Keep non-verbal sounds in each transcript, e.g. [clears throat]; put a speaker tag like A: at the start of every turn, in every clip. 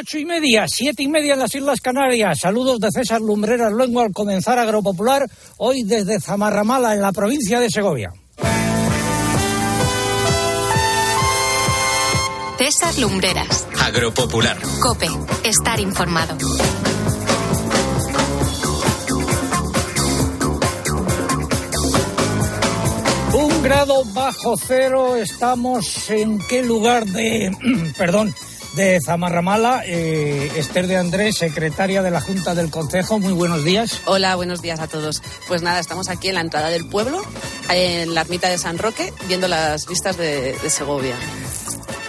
A: Ocho y media, siete y media en las Islas Canarias. Saludos de César Lumbreras Luengo al comenzar Agropopular, hoy desde Zamarramala, en la provincia de Segovia.
B: César Lumbreras.
C: Agropopular.
B: Cope. Estar informado.
A: Un grado bajo cero. Estamos en qué lugar de. [clears throat] perdón de Zamarramala, eh, Esther de Andrés, secretaria de la Junta del Consejo. Muy buenos días.
D: Hola, buenos días a todos. Pues nada, estamos aquí en la entrada del pueblo, en la ermita de San Roque, viendo las vistas de, de Segovia.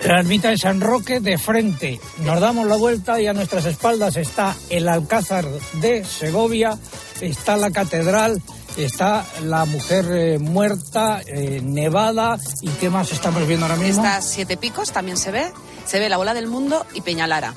A: La ermita de San Roque de frente. Nos damos la vuelta y a nuestras espaldas está el Alcázar de Segovia, está la catedral, está la mujer eh, muerta, eh, nevada y qué más estamos viendo ahora mismo.
D: Está Siete Picos, también se ve, se ve la bola del mundo y Peñalara.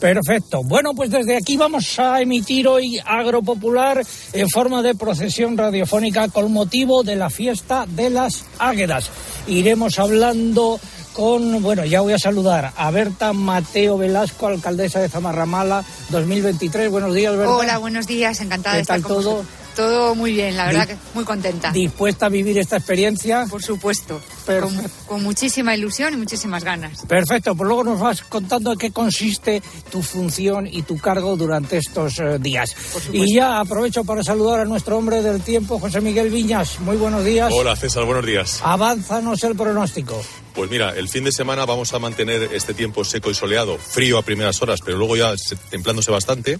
A: Perfecto. Bueno, pues desde aquí vamos a emitir hoy Agropopular en forma de procesión radiofónica con motivo de la fiesta de las Águedas. Iremos hablando con, bueno, ya voy a saludar a Berta Mateo Velasco, alcaldesa de Zamarramala 2023. Buenos días, Berta.
E: Hola, buenos días, encantada
A: ¿Qué
E: de estar
A: tal
E: con
A: todo?
E: vosotros. Todo muy bien, la verdad que muy contenta.
A: ¿Dispuesta a vivir esta experiencia?
E: Por supuesto,
A: Perfecto.
E: con, con muchísima ilusión y muchísimas ganas.
A: Perfecto, pues luego nos vas contando en qué consiste tu función y tu cargo durante estos eh, días. Y ya aprovecho para saludar a nuestro hombre del tiempo, José Miguel Viñas. Muy buenos días.
F: Hola César, buenos días.
A: Avánzanos el pronóstico.
F: Pues mira, el fin de semana vamos a mantener este tiempo seco y soleado, frío a primeras horas, pero luego ya se- templándose bastante.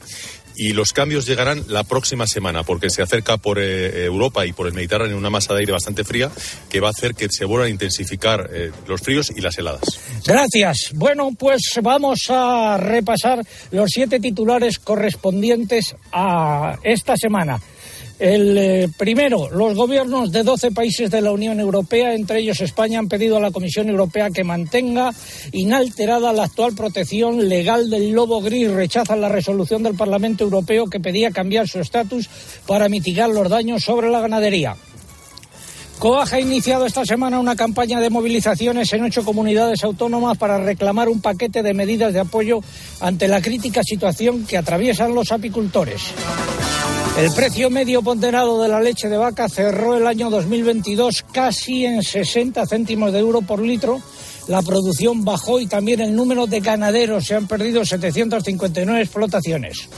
F: Y los cambios llegarán la próxima semana, porque se acerca por eh, Europa y por el Mediterráneo una masa de aire bastante fría que va a hacer que se vuelvan a intensificar eh, los fríos y las heladas.
A: Gracias. Bueno, pues vamos a repasar los siete titulares correspondientes a esta semana. El eh, primero, los gobiernos de 12 países de la Unión Europea, entre ellos España, han pedido a la Comisión Europea que mantenga inalterada la actual protección legal del lobo gris. Rechazan la resolución del Parlamento Europeo que pedía cambiar su estatus para mitigar los daños sobre la ganadería. COAG ha iniciado esta semana una campaña de movilizaciones en ocho comunidades autónomas para reclamar un paquete de medidas de apoyo ante la crítica situación que atraviesan los apicultores. El precio medio ponderado de la leche de vaca cerró el año 2022 casi en 60 céntimos de euro por litro. La producción bajó y también el número de ganaderos se han perdido 759 explotaciones.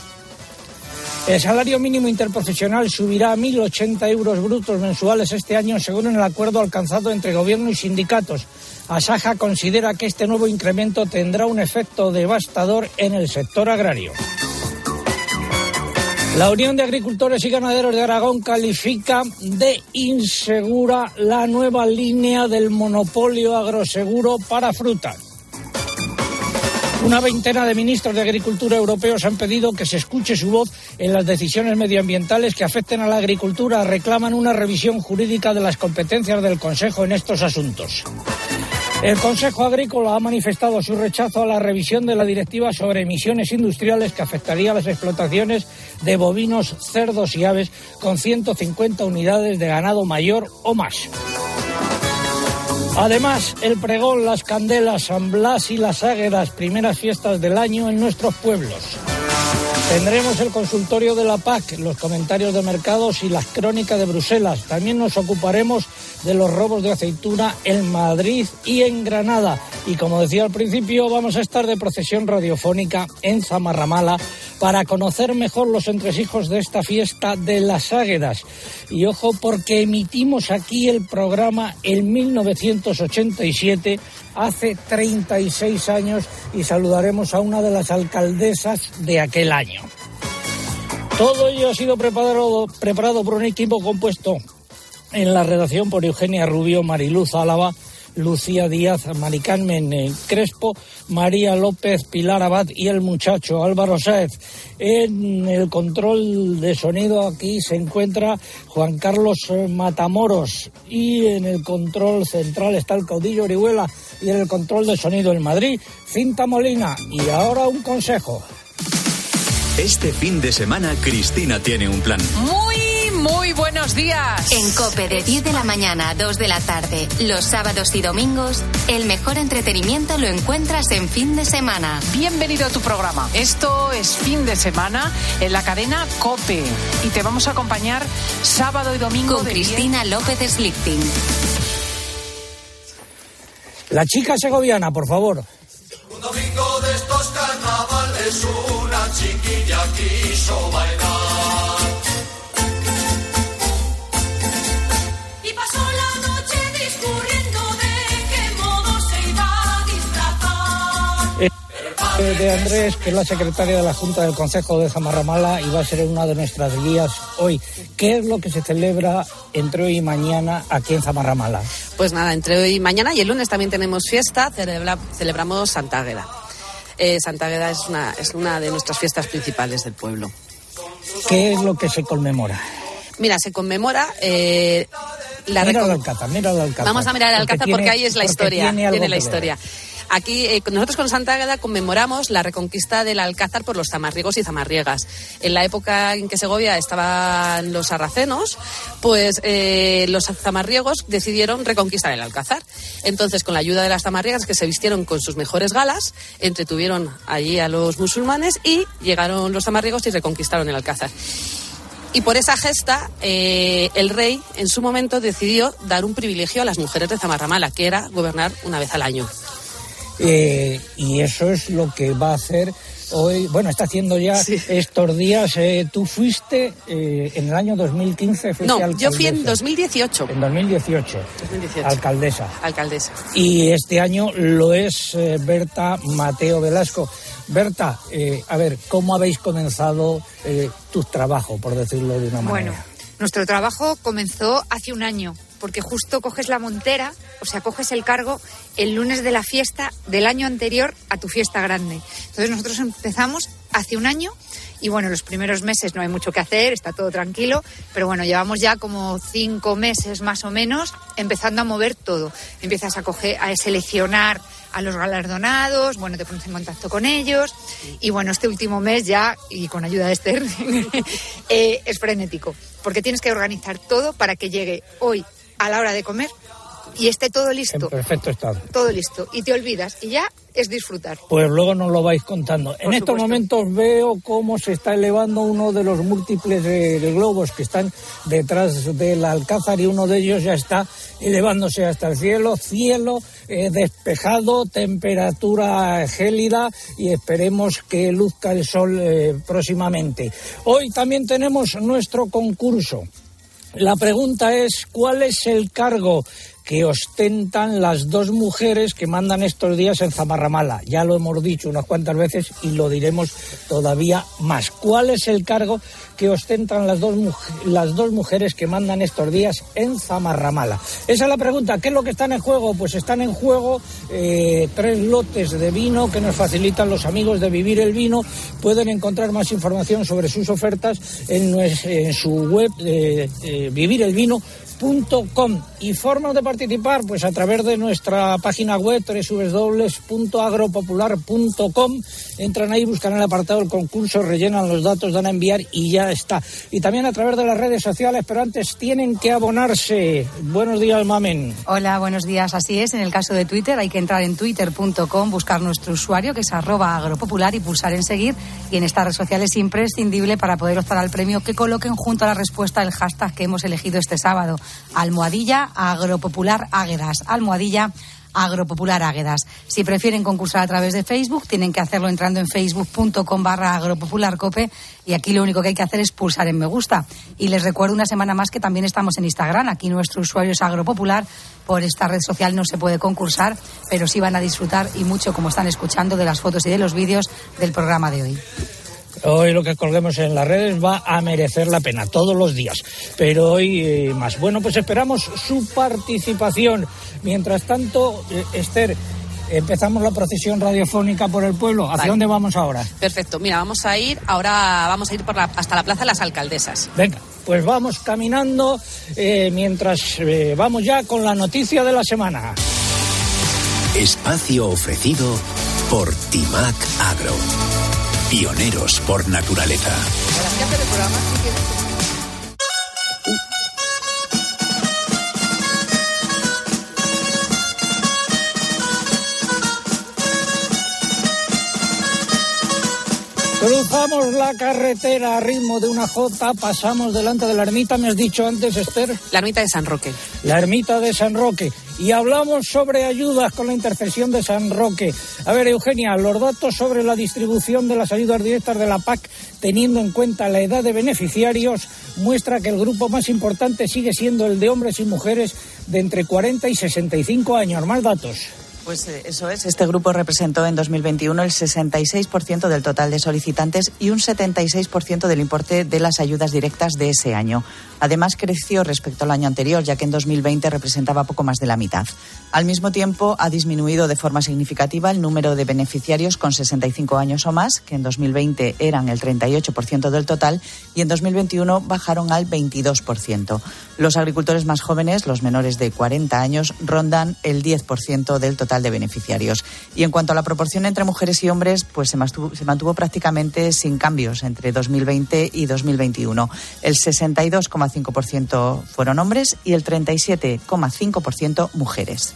A: El salario mínimo interprofesional subirá a 1.080 euros brutos mensuales este año, según el acuerdo alcanzado entre gobierno y sindicatos. Asaja considera que este nuevo incremento tendrá un efecto devastador en el sector agrario. La Unión de Agricultores y Ganaderos de Aragón califica de insegura la nueva línea del monopolio agroseguro para fruta. Una veintena de ministros de Agricultura europeos han pedido que se escuche su voz en las decisiones medioambientales que afecten a la agricultura. Reclaman una revisión jurídica de las competencias del Consejo en estos asuntos. El Consejo Agrícola ha manifestado su rechazo a la revisión de la directiva sobre emisiones industriales que afectaría a las explotaciones de bovinos, cerdos y aves con 150 unidades de ganado mayor o más. Además, el pregón, las candelas, San Blas y las águedas, primeras fiestas del año en nuestros pueblos. Tendremos el consultorio de la PAC, los comentarios de mercados y las crónicas de Bruselas. También nos ocuparemos de los robos de aceituna en Madrid y en Granada. Y como decía al principio, vamos a estar de procesión radiofónica en Zamarramala para conocer mejor los entresijos de esta fiesta de las Águedas. Y ojo, porque emitimos aquí el programa en 1987, hace 36 años, y saludaremos a una de las alcaldesas de aquel año. Todo ello ha sido preparado, preparado por un equipo compuesto en la redacción por Eugenia Rubio, Mariluz Álava, Lucía Díaz, Mari Carmen eh, Crespo, María López, Pilar Abad y el muchacho Álvaro Sáez. En el control de sonido aquí se encuentra Juan Carlos eh, Matamoros y en el control central está el caudillo Orihuela y en el control de sonido en Madrid, Cinta Molina. Y ahora un consejo.
C: Este fin de semana Cristina tiene un plan.
B: Muy,
C: Muy buenos días.
B: En Cope de 10 de la mañana a 2 de la tarde, los sábados y domingos, el mejor entretenimiento lo encuentras en fin de semana.
C: Bienvenido a tu programa. Esto es fin de semana en la cadena Cope y te vamos a acompañar sábado y domingo
B: Con
C: de
B: Cristina López Slichting.
A: La chica segoviana, por favor.
G: Un domingo de estos carnavales una chiquilla quiso bailar.
H: De
A: Andrés, que es la secretaria de la Junta del Consejo de Zamarramala y va a ser una de nuestras guías hoy. ¿Qué es lo que se celebra entre hoy y mañana aquí en Zamarramala?
D: Pues nada, entre hoy y mañana y el lunes también tenemos fiesta, celebra- celebramos Santa Águeda. Eh, Santa Águeda es una, es una de nuestras fiestas principales del pueblo.
A: ¿Qué es lo que se conmemora?
D: Mira, se conmemora eh, la
A: mira
D: recon-
A: el Alcázar, mira el Alcázar.
D: Vamos a mirar el Alcázar porque, ahí es la
A: porque
D: historia.
A: Tiene,
D: la
A: ver.
D: Aquí, eh, nosotros con Santa Águeda conmemoramos la reconquista del Alcázar por los zamarriegos y zamarriegas. En la época en que Segovia estaban los sarracenos, pues eh, los zamarriegos decidieron reconquistar el Alcázar. Entonces, con la ayuda de las zamarriegas que se vistieron con sus mejores galas, entretuvieron allí a los musulmanes y llegaron los zamarriegos y reconquistaron el Alcázar. Y por esa gesta, eh, el rey en su momento decidió dar un privilegio a las mujeres de Zamarramala, que era gobernar una vez al año.
A: Eh, y eso es lo que va a hacer hoy, bueno, está haciendo ya
D: Sí.
A: estos días. eh, tú fuiste eh, en el año 2015, fuiste
D: No, yo fui en
A: alcaldesa.
D: 2018,
A: En 2018,
D: 2018.
A: alcaldesa.
D: alcaldesa.
A: Y este año lo es eh, Berta Mateo Velasco. Berta, eh, a ver, ¿cómo habéis comenzado eh, tu trabajo, por decirlo de una manera?
E: Bueno, nuestro trabajo comenzó hace un año, porque justo coges la montera, o sea, coges el cargo el lunes de la fiesta del año anterior a tu fiesta grande. Entonces nosotros empezamos hace un año y bueno, los primeros meses no hay mucho que hacer, está todo tranquilo, pero bueno, llevamos ya como cinco meses más o menos empezando a mover todo. Empiezas a coger, a seleccionar a los galardonados, bueno, te pones en contacto con ellos y bueno, este último mes ya, y con ayuda de Esther, [laughs] eh, es frenético, porque tienes que organizar todo para que llegue hoy a la hora de comer y esté todo
A: En
E: listo,
A: perfecto estado.
E: todo listo, y te olvidas y ya es disfrutar.
A: Pues luego nos lo vais contando. en estos
E: supuesto.
A: momentos veo cómo se está elevando uno de los múltiples globos que están detrás del alcázar y uno de ellos ya está elevándose hasta el cielo. Cielo eh, despejado, temperatura gélida y esperemos que luzca el sol eh, próximamente. Hoy también tenemos nuestro concurso. La pregunta es, ¿cuál es el cargo que ostentan las dos mujeres que mandan estos días en Zamarramala? Ya lo hemos dicho unas cuantas veces y lo diremos todavía más. ¿Cuál es el cargo que ostentan las dos, las dos mujeres que mandan estos días en Zamarramala? Esa es la pregunta. ¿Qué es lo que están en juego? Pues están en juego eh, tres lotes de vino que nos facilitan los amigos de Vivir el Vino. Pueden encontrar más información sobre sus ofertas en, su web eh, eh, vivirelvino.com y formas de participar pues a través de nuestra página web www.agropopular.com entran ahí buscan el apartado del concurso rellenan los datos dan a enviar y ya está y también a través de las redes sociales pero antes tienen que abonarse buenos días mamen
I: Hola, buenos días. Así es, en el caso de Twitter hay que entrar en twitter.com, buscar nuestro usuario que es arroba agropopular y pulsar en seguir. Y en esta red social es imprescindible para poder optar al premio que coloquen junto a la respuesta el hashtag que hemos elegido este sábado. Almohadilla agropopular águedas. Almohadilla Agropopular Águedas. Si prefieren concursar a través de Facebook, tienen que hacerlo entrando en facebook.com barra agropopularcope y aquí lo único que hay que hacer es pulsar en me gusta. Y les recuerdo una semana más que también estamos en Instagram. Aquí nuestro usuario es agropopular. Por esta red social no se puede concursar, pero sí van a disfrutar y mucho, como están escuchando, de las fotos y de los vídeos del programa de hoy.
A: Hoy lo que colguemos en las redes va a merecer la pena, todos los días. Pero hoy eh, más. Bueno, pues esperamos su participación. Mientras tanto, eh, Esther, empezamos la procesión radiofónica por el pueblo. ¿Hacia
D: Vale.
A: dónde vamos ahora?
D: Perfecto. Mira, vamos a ir, ahora vamos a ir por la- hasta la Plaza de las Alcaldesas.
A: Venga, pues vamos caminando eh, mientras eh, vamos ya con la noticia de la semana.
J: Espacio ofrecido por Timac Agro. Pioneros por naturaleza.
A: Cruzamos la carretera a ritmo de una jota, pasamos delante de la ermita, me has dicho antes, Esther.
D: La ermita de San Roque.
A: La ermita de San Roque. Y hablamos sobre ayudas con la intercesión de San Roque. A ver, Eugenia, los datos sobre la distribución de las ayudas directas de la PAC, teniendo en cuenta la edad de beneficiarios, muestra que el grupo más importante sigue siendo el de hombres y mujeres de entre 40 y 65 años. Más datos.
K: Pues eh, eso es. Este grupo representó en 2021 el 66% del total de solicitantes y un 76% del importe de las ayudas directas de ese año. Además, creció respecto al año anterior, ya que en 2020 representaba poco más de la mitad. Al mismo tiempo, ha disminuido de forma significativa el número de beneficiarios con 65 años o más, que en 2020 eran el 38% del total, y en 2021 bajaron al 22%. Los agricultores más jóvenes, los menores de 40 años, rondan el 10% del total de beneficiarios. Y en cuanto a la proporción entre mujeres y hombres, pues se mantuvo, prácticamente sin cambios entre 2020 y 2021. El 62,5% fueron hombres y el 37,5% mujeres.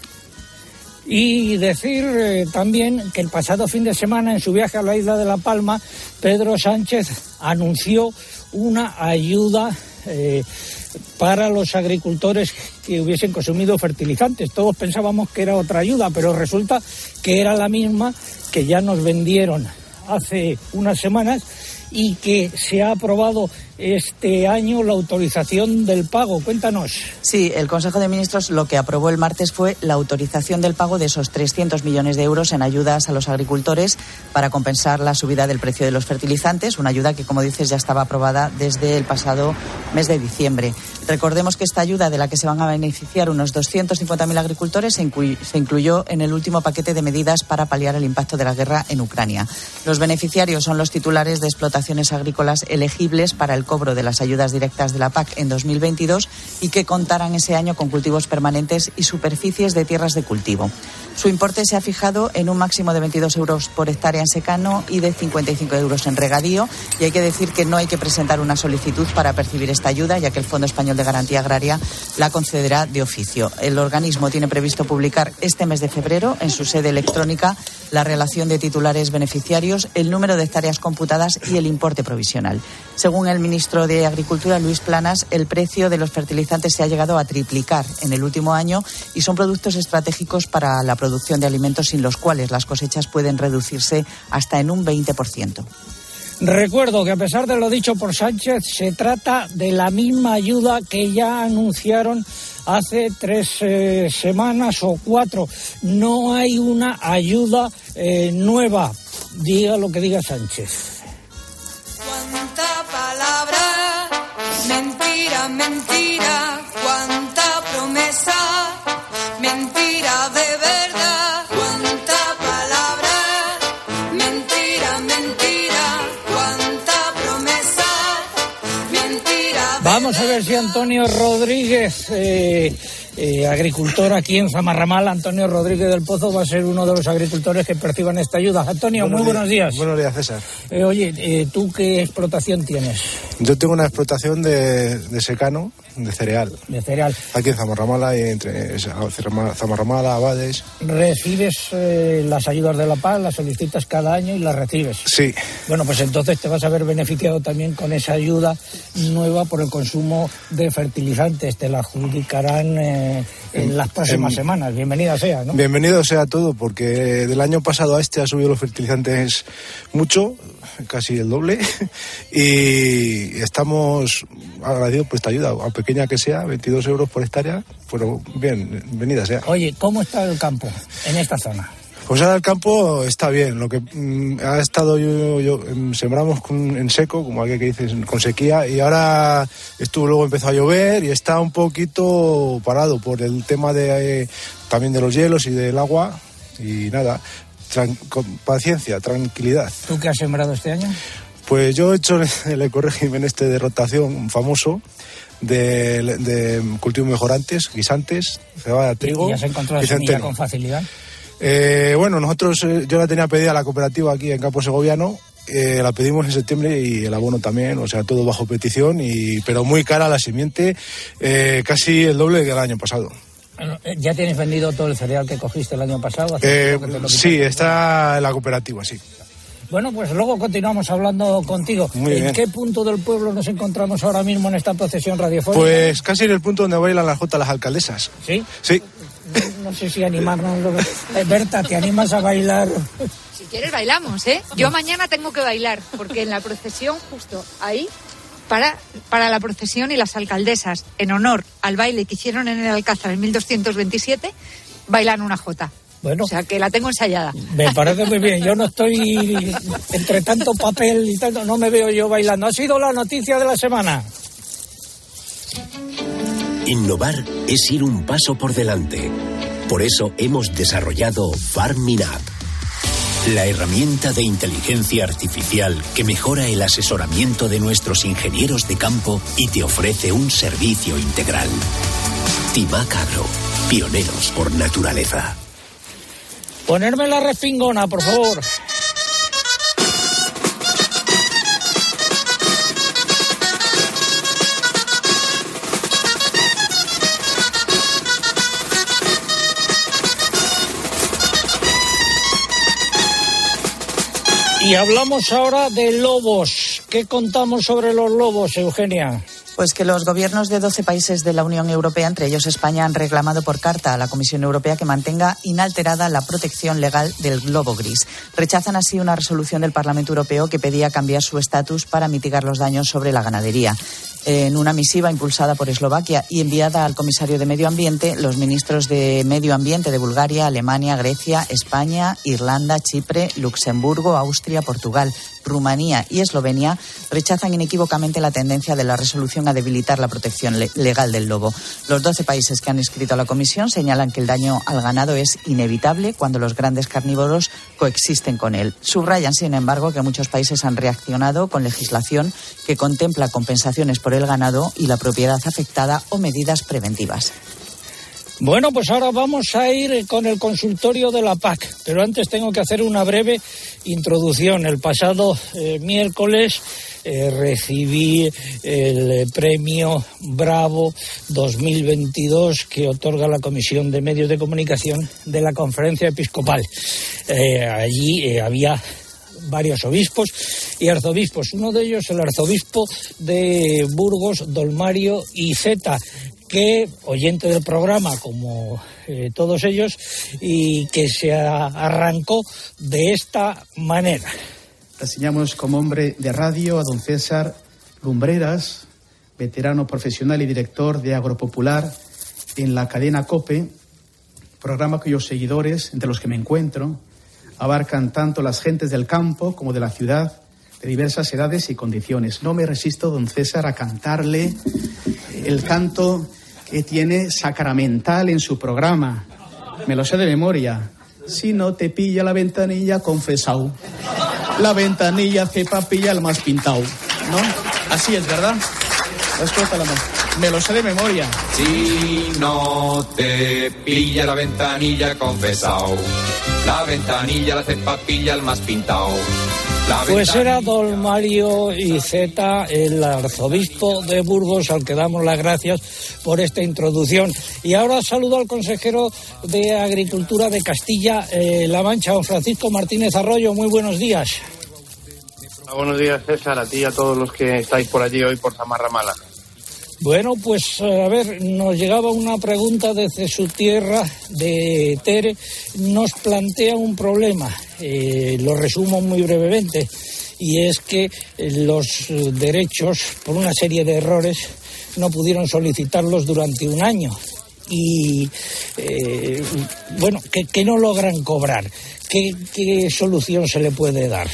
A: Y decir eh, también que el pasado fin de semana, en su viaje a la isla de La Palma, Pedro Sánchez anunció una ayuda eh, para los agricultores que hubiesen consumido fertilizantes. Todos pensábamos que era otra ayuda, pero resulta que era la misma que ya nos vendieron hace unas semanas y que se ha aprobado este año la autorización del pago. Cuéntanos.
K: Sí, el Consejo de Ministros lo que aprobó el martes fue la autorización del pago de esos 300 millones de euros en ayudas a los agricultores para compensar la subida del precio de los fertilizantes, una ayuda que, como dices, ya estaba aprobada desde el pasado mes de diciembre. Recordemos que esta ayuda de la que se van a beneficiar unos 250.000 agricultores se, se incluyó en el último paquete de medidas para paliar el impacto de la guerra en Ucrania. Los beneficiarios son los titulares de explotaciones agrícolas elegibles para el cobro de las ayudas directas de la PAC en 2022 y que contarán ese año con cultivos permanentes y superficies de tierras de cultivo. Su importe se ha fijado en un máximo de 22 euros por hectárea en secano y de 55 euros en regadío. Y hay que decir que no hay que presentar una solicitud para percibir esta ayuda, ya que el Fondo Español de Garantía Agraria la concederá de oficio. El organismo tiene previsto publicar este mes de febrero en su sede electrónica la relación de titulares beneficiarios, el número de hectáreas computadas y el importe provisional. Según el ministro de Agricultura, Luis Planas, el precio de los fertilizantes se ha llegado a triplicar en el último año y son productos estratégicos para la producción de alimentos sin los cuales las cosechas pueden reducirse hasta en un 20%.
A: Recuerdo que a pesar de lo dicho por Sánchez, se trata de la misma ayuda que ya anunciaron hace tres eh, semanas o cuatro. No hay una ayuda eh, nueva, diga lo que diga Sánchez.
H: Mentira, mentira, cuánta promesa, mentira de verdad. Cuánta palabra, mentira, mentira, cuánta promesa, mentira de
A: Vamos a ver si Antonio Rodríguez, eh, eh, agricultor aquí en Zamarramal, Antonio Rodríguez del Pozo, va a ser uno de los agricultores que perciban esta ayuda. Antonio, muy buenos días.
L: Buenos días, César.
A: Eh, oye, eh, ¿tú qué explotación tienes
L: Yo tengo una explotación de, de secano, de cereal,
A: de cereal?
L: aquí en Zamarramala y entre Zamarramala, Zamarramala, Abades.
A: ¿Recibes eh, las ayudas de la paz, las solicitas cada año y las recibes?
L: Sí,
A: Bueno, pues entonces te vas a ver beneficiado también con esa ayuda nueva por el consumo de fertilizantes. Te la adjudicarán en las próximas
L: en-
A: semanas. Bienvenida sea, ¿no?
L: bienvenido sea todo, porque del año pasado a este ha subido los fertilizantes mucho, casi el doble, [laughs] y estamos agradecidos por esta ayuda, a pequeña que sea, 22 euros por hectárea, pero bien, bienvenida sea.
A: Oye, ¿cómo está el campo en esta zona?
L: Pues ahora el campo está bien. Lo que mm, ha estado yo, yo- em, sembramos con- en seco, como alguien que dice, con sequía, y ahora estuvo luego empezó a llover y está un poquito parado por el tema de eh, también de los hielos y del agua y nada. tran- con paciencia, tranquilidad.
A: ¿Tú qué has sembrado este año?
L: Pues yo he hecho [laughs] el ecorégimen este de rotación famoso de, de cultivos mejorantes, guisantes, cebada, trigo.
A: ¿Y has encontrado
L: y
A: la semilla con facilidad?
L: Eh, bueno, nosotros, eh, yo la tenía pedida a la cooperativa aquí en Campo Segoviano, eh, la pedimos en septiembre y el abono también, o sea, todo bajo petición, y, pero muy cara la semiente, eh, casi el doble que el año pasado.
A: Bueno, eh, ¿Ya tienes vendido todo el cereal que cogiste el año pasado? ¿Hace
L: Eh,
A: poco que te lo
L: sí, está en la cooperativa, sí.
A: Bueno, pues luego continuamos hablando contigo.
L: Muy
A: ¿En
L: bien.
A: qué punto del pueblo nos encontramos ahora mismo en esta procesión radiofónica?
L: Pues casi en el punto donde bailan las jotas las alcaldesas.
A: ¿Sí?
L: Sí.
A: No sé si animarnos. Eh, Berta, ¿te animas a bailar?
E: Si quieres bailamos, ¿eh? Yo mañana tengo que bailar, porque en la procesión, justo ahí, para, para la procesión y las alcaldesas, en honor al baile que hicieron en el Alcázar en 1227, bailan una jota.
A: Bueno.
E: O sea, que la tengo ensayada.
A: Me parece muy bien. Yo no estoy entre tanto papel y tanto, no me veo yo bailando. Ha sido la noticia de la semana.
J: Innovar es ir un paso por delante. Por eso hemos desarrollado Farming App, la herramienta de inteligencia artificial que mejora el asesoramiento de nuestros ingenieros de campo y te ofrece un servicio integral. Timac Agro, pioneros por naturaleza.
A: Ponerme la respingona, por favor. Y hablamos ahora de lobos. ¿Qué contamos sobre los lobos, Eugenia?
K: Pues que los gobiernos de 12 países de la Unión Europea, entre ellos España, han reclamado por carta a la Comisión Europea que mantenga inalterada la protección legal del globo gris. Rechazan así una resolución del Parlamento Europeo que pedía cambiar su estatus para mitigar los daños sobre la ganadería. En una misiva impulsada por Eslovaquia y enviada al comisario de Medio Ambiente, los ministros de Medio Ambiente de Bulgaria, Alemania, Grecia, España, Irlanda, Chipre, Luxemburgo, Austria, Portugal, Rumanía y Eslovenia rechazan inequívocamente la tendencia de la resolución a debilitar la protección le- legal del lobo. Los 12 países que han escrito a la Comisión señalan que el daño al ganado es inevitable cuando los grandes carnívoros coexisten con él. Subrayan, sin embargo, que muchos países han reaccionado con legislación que contempla compensaciones por el ganado y la propiedad afectada o medidas preventivas.
A: Bueno, pues ahora vamos a ir con el consultorio de la PAC, pero antes tengo que hacer una breve introducción. El pasado eh, miércoles eh, recibí el premio Bravo 2022 que otorga la Comisión de Medios de Comunicación de la Conferencia Episcopal. Eh, allí había varios obispos y arzobispos. Uno de ellos, el arzobispo de Burgos, Dolmario y Zeta, que, oyente del programa, como eh, todos ellos, y que se arrancó de esta manera.
M: Reseñamos como hombre de radio a don César Lumbreras, veterano profesional y director de Agropopular en la cadena COPE, programa cuyos seguidores, entre los que me encuentro, abarcan tanto las gentes del campo como de la ciudad, de diversas edades y condiciones. No me resisto, don César, a cantarle el canto que tiene sacramental en su programa. Me lo sé de memoria. Si no te pilla la ventanilla, confesao. La ventanilla hace papilla al más pintado. ¿No? Así es, ¿verdad? Me lo sé de memoria.
N: Si no te pilla la ventanilla, confesao. La ventanilla la hace papilla al más pintao.
A: Pues era don Mario Iceta, el arzobispo de Burgos, al que damos las gracias por esta introducción. Y ahora saludo al consejero de Agricultura de Castilla-La Mancha, don Francisco Martínez Arroyo. Muy buenos días.
O: Buenos días, César, a ti y a todos los que estáis por allí hoy por Zamarra Mala.
A: Bueno, pues eh, a ver, nos llegaba una pregunta desde su tierra, de Tere. Nos plantea un problema, eh, lo resumo muy brevemente, y es que eh, los eh, derechos, por una serie de errores, no pudieron solicitarlos durante un año. Y, bueno, que, que no logran cobrar. ¿Qué, ¿Qué solución se le puede dar?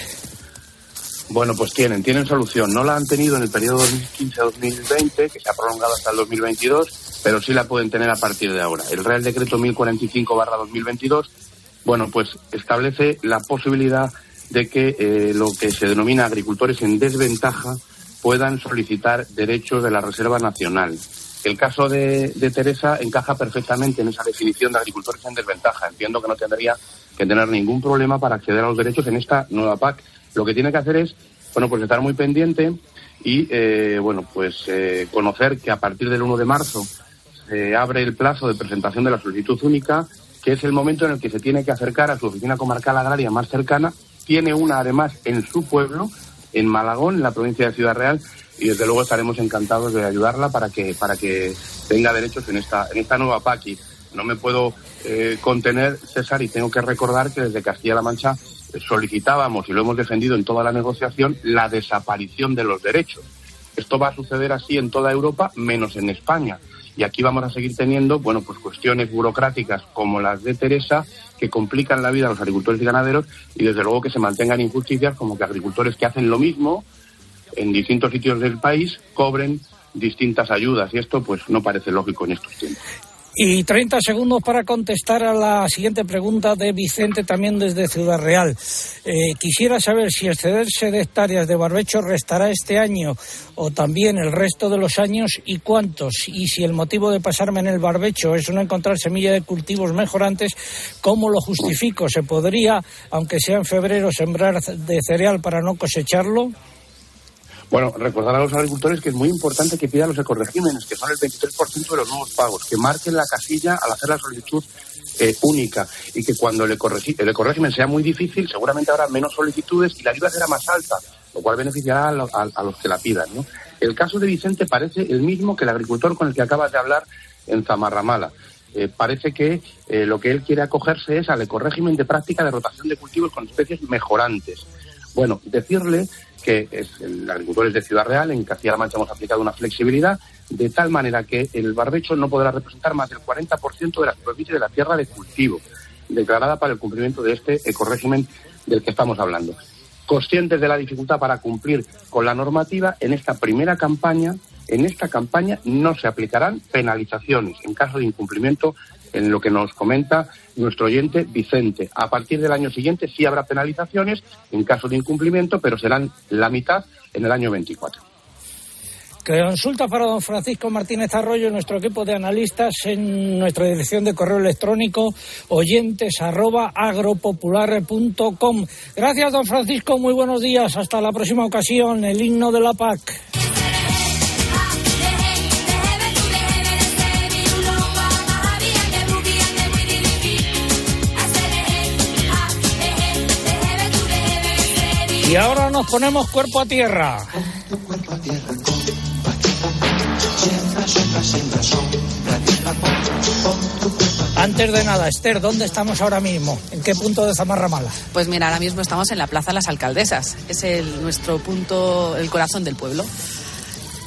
O: Bueno, pues tienen, tienen solución. No la han tenido en el periodo 2015-2020, que se ha prolongado hasta el 2022, pero sí la pueden tener a partir de ahora. El Real Decreto 1045-2022, bueno, pues establece la posibilidad de que eh, lo que se denomina agricultores en desventaja puedan solicitar derechos de la Reserva Nacional. El caso de, de Teresa encaja perfectamente en esa definición de agricultores en desventaja. Entiendo que no tendría que tener ningún problema para acceder a los derechos en esta nueva PAC. Lo que tiene que hacer es, bueno, pues estar muy pendiente y, eh, bueno, pues eh, conocer que a partir del 1 de marzo se abre el plazo de presentación de la solicitud única, que es el momento en el que se tiene que acercar a su oficina comarcal agraria más cercana tiene una además en su pueblo, en Malagón, en la provincia de Ciudad Real, y desde luego estaremos encantados de ayudarla para que, para que tenga derechos en esta, en esta nueva PAC. Y no me puedo eh, contener, César, y tengo que recordar que desde Castilla-La Mancha solicitábamos, y lo hemos defendido en toda la negociación, la desaparición de los derechos. Esto va a suceder así en toda Europa, menos en España. Y aquí vamos a seguir teniendo, bueno, pues cuestiones burocráticas como las de Teresa que complican la vida a los agricultores y ganaderos y desde luego que se mantengan injusticias como que agricultores que hacen lo mismo en distintos sitios del país cobren distintas ayudas y esto pues no parece lógico en estos tiempos.
A: Y 30 segundos para contestar a la siguiente pregunta de Vicente, también desde Ciudad Real. Eh, quisiera saber si excederse de hectáreas de barbecho restará este año o también el resto de los años y cuántos. Y si el motivo de pasarme en el barbecho es no encontrar semilla de cultivos mejorantes, ¿cómo lo justifico? ¿Se podría, aunque sea en febrero, sembrar de cereal para no cosecharlo?
O: Bueno, recordar a los agricultores que es muy importante que pidan los ecoregímenes, que son el 23% de los nuevos pagos, que marquen la casilla al hacer la solicitud eh, única y que cuando el, el ecorégimen sea muy difícil, seguramente habrá menos solicitudes y la ayuda será más alta, lo cual beneficiará a, lo- a- los que la pidan. El caso de Vicente parece el mismo que el agricultor con el que acabas de hablar en Zamarramala. Eh, parece que eh, lo que él quiere acogerse es al ecorégimen de práctica de rotación de cultivos con especies mejorantes. Bueno, decirle que es, el agricultor es de Ciudad Real, en Castilla-La Mancha hemos aplicado una flexibilidad de tal manera que el barbecho no podrá representar más del 40% de la superficie de la tierra de cultivo, declarada para el cumplimiento de este ecorégimen del que estamos hablando. Conscientes de la dificultad para cumplir con la normativa, en esta primera campaña, en esta campaña no se aplicarán penalizaciones en caso de incumplimiento en lo que nos comenta nuestro oyente Vicente. A partir del año siguiente sí habrá penalizaciones en caso de incumplimiento, pero serán la mitad en el año 24.
A: Consulta para don Francisco Martínez Arroyo, nuestro equipo de analistas, en nuestra dirección de correo electrónico oyentes agropopular.com. Gracias, don Francisco. Muy buenos días. Hasta la próxima ocasión. El himno de la PAC. Y ahora nos ponemos cuerpo a tierra. Antes de nada, Esther, ¿dónde estamos ahora mismo? ¿En qué punto de Zamarramala?
D: Pues mira, ahora mismo estamos en la Plaza Las Alcaldesas. Es el, nuestro punto, el corazón del pueblo.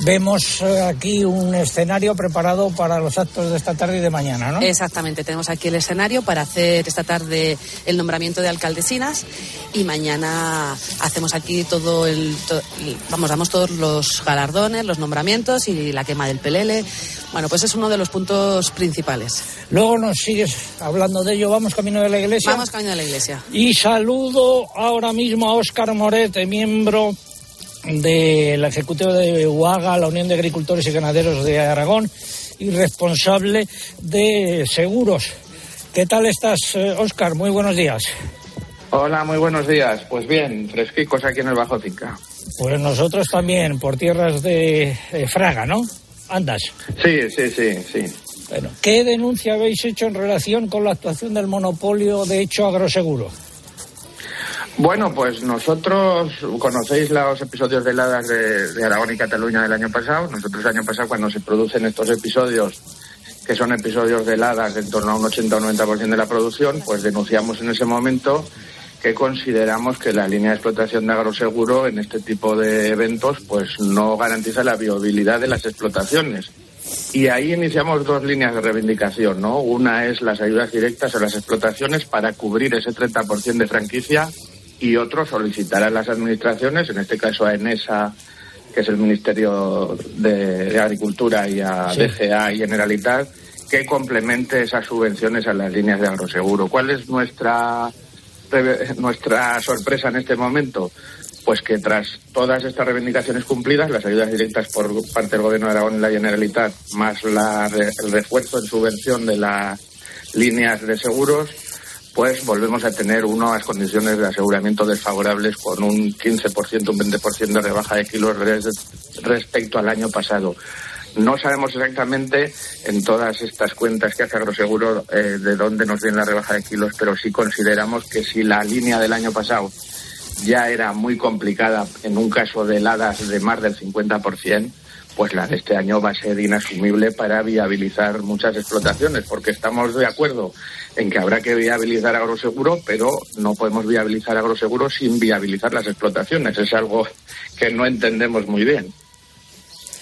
A: Vemos eh, aquí un escenario preparado para los actos de esta tarde y de mañana, ¿no?
D: Exactamente, tenemos aquí el escenario para hacer esta tarde el nombramiento de alcaldesinas y mañana hacemos aquí todo el, to- vamos, damos todos los galardones, los nombramientos y la quema del pelele. Bueno, pues es uno de los puntos principales.
A: Luego nos sigues hablando de ello. Vamos camino de la iglesia.
D: Vamos camino de la iglesia.
A: Y saludo ahora mismo a Óscar Morete, miembro del Ejecutivo de UAGA, la Unión de Agricultores y Ganaderos de Aragón, y responsable de seguros. ¿Qué tal estás, Óscar? Muy buenos días.
P: Hola, muy buenos días. Pues bien, fresquicos aquí en el Bajo Cinca.
A: Pues nosotros también, por tierras de, de Fraga, ¿no? Andas.
P: Sí, sí, sí, sí.
A: Bueno, ¿qué denuncia habéis hecho en relación con la actuación del monopolio de hecho agroseguro?
P: Bueno, pues nosotros conocéis los episodios de heladas de, Aragón y Cataluña del año pasado. Nosotros el año pasado cuando se producen estos episodios, que son episodios de heladas de en torno a un 80 o 90% de la producción, pues denunciamos en ese momento que consideramos que la línea de explotación de agroseguro en este tipo de eventos pues no garantiza la viabilidad de las explotaciones. Y ahí iniciamos dos líneas de reivindicación, ¿no? Una es las ayudas directas a las explotaciones para cubrir ese 30% de franquicia y otro solicitar a las administraciones, en este caso a ENESA, que es el Ministerio de, de Agricultura, y a
Q: Sí.
P: DGA y Generalitat, que complemente esas subvenciones a las líneas de agroseguro. ¿Cuál es nuestra, nuestra sorpresa en este momento? Pues que tras todas estas reivindicaciones cumplidas, las ayudas directas por parte del Gobierno de Aragón y la Generalitat, más la el refuerzo en subvención de las líneas de seguros, pues volvemos a tener unas condiciones de aseguramiento desfavorables con un 15%, un 20% de rebaja de kilos res- respecto al año pasado. No sabemos exactamente en todas estas cuentas que hace Agroseguro eh, de dónde nos viene la rebaja de kilos, pero sí consideramos que si la línea del año pasado ya era muy complicada en un caso de heladas de más del 50%, pues la de este año va a ser inasumible para viabilizar muchas explotaciones, porque estamos de acuerdo en que habrá que viabilizar agroseguro, pero no podemos viabilizar agroseguro sin viabilizar las explotaciones. Es algo que no entendemos muy bien.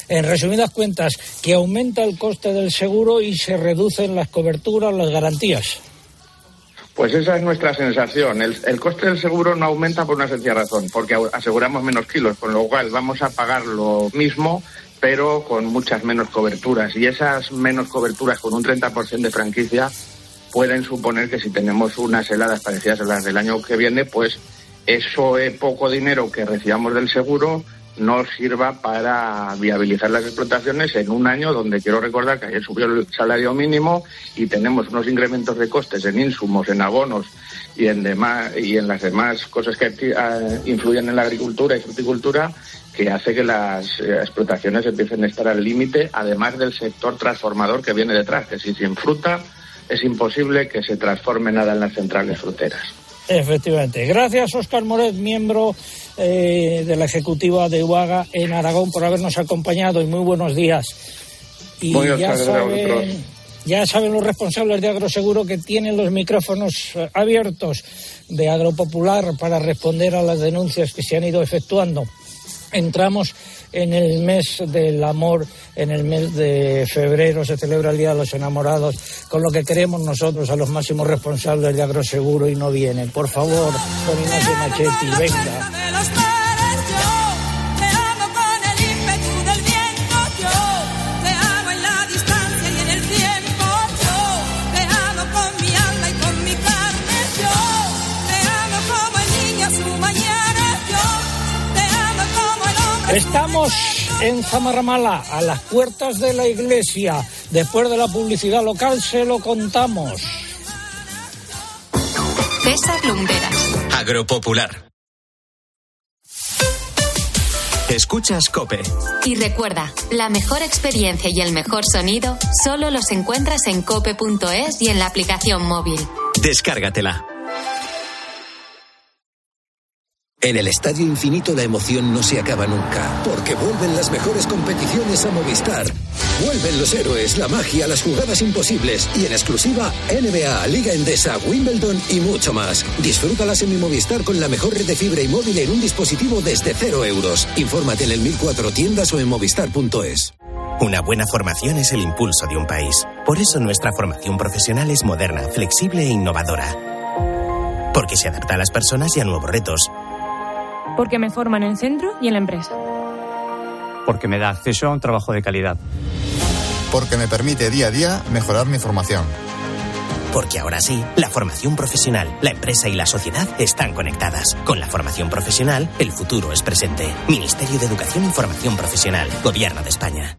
A: En resumidas cuentas, que aumenta el coste del seguro y se reducen las coberturas, las garantías.
P: Pues esa es nuestra sensación. El, coste del seguro no aumenta por una sencilla razón, porque aseguramos menos kilos, con lo cual vamos a pagar lo mismo, pero con muchas menos coberturas. Y esas menos coberturas con un 30% de franquicia pueden suponer que si tenemos unas heladas parecidas a las del año que viene, pues eso eh, poco dinero que recibamos del seguro nos sirva para viabilizar las explotaciones en un año donde quiero recordar que ayer subió el salario mínimo y tenemos unos incrementos de costes en insumos, en abonos y en demás y en las demás cosas que eh, influyen en la agricultura y fruticultura que hace que las eh, explotaciones empiecen a estar al límite, además del sector transformador que viene detrás, que si sin fruta es imposible que se transforme nada en las centrales fruteras.
A: Efectivamente. Gracias, Óscar Moret, miembro eh, de la ejecutiva de UAGA en Aragón, por habernos acompañado y muy buenos días. Y ya saben, ya saben los responsables de Agroseguro que tienen los micrófonos eh, abiertos de Agropopular para responder a las denuncias que se han ido efectuando. Entramos en el mes del amor, en el mes de febrero se celebra el Día de los Enamorados, con lo que queremos nosotros a los máximos responsables de Agroseguro y no vienen. Por favor, don Ignacio Machetti, venga. Estamos en Zamarramala, a las puertas de la iglesia. Después de la publicidad local se lo contamos.
B: César Lumberas.
Q: Agropopular. Escuchas Cope.
B: Y recuerda, la mejor experiencia y el mejor sonido solo los encuentras en cope.es y en la aplicación móvil.
Q: Descárgatela.
J: En el Estadio Infinito la emoción no se acaba nunca, porque vuelven las mejores competiciones a Movistar. Vuelven los héroes, la magia, las jugadas imposibles y en exclusiva NBA, Liga Endesa, Wimbledon y mucho más. Disfrútalas en mi Movistar con la mejor red de fibra y móvil en un dispositivo desde cero euros. Infórmate en el 1004 tiendas o en movistar.es.
R: Una buena formación es el impulso de un país. Por eso nuestra formación profesional es moderna, flexible e innovadora. Porque se adapta a las personas y a nuevos retos.
S: Porque me forman en el centro y en la empresa.
T: porque me da acceso a un trabajo de calidad.
U: Porque me permite día a día mejorar mi formación.
R: Porque ahora sí, la formación profesional, la empresa y la sociedad están conectadas. Con la formación profesional, el futuro es presente. Ministerio de Educación y Formación Profesional, Gobierno de España.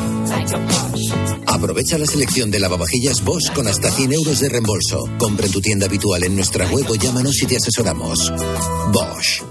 V: Aprovecha la selección de lavavajillas Bosch con hasta 100 euros de reembolso. Compra en tu tienda habitual en nuestra web o llámanos y te asesoramos. Bosch.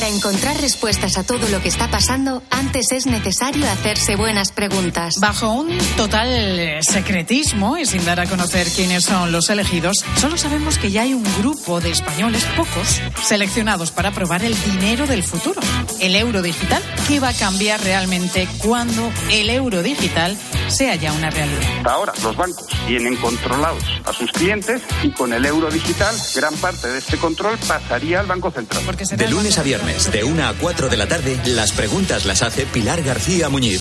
B: Para encontrar respuestas a todo lo que está pasando, antes es necesario hacerse buenas preguntas.
C: Bajo un total secretismo y sin dar a conocer quiénes son los elegidos, solo sabemos que ya hay un grupo de españoles, pocos, seleccionados para probar el dinero del futuro, el euro digital, que va a cambiar realmente cuando el euro digital sea ya una realidad.
W: Hasta ahora los bancos tienen controlados a sus clientes y con el euro digital gran parte de este control pasaría al Banco Central.
Q: De lunes a viernes, de 1 a 4 de la tarde, las preguntas las hace Pilar García Muñiz.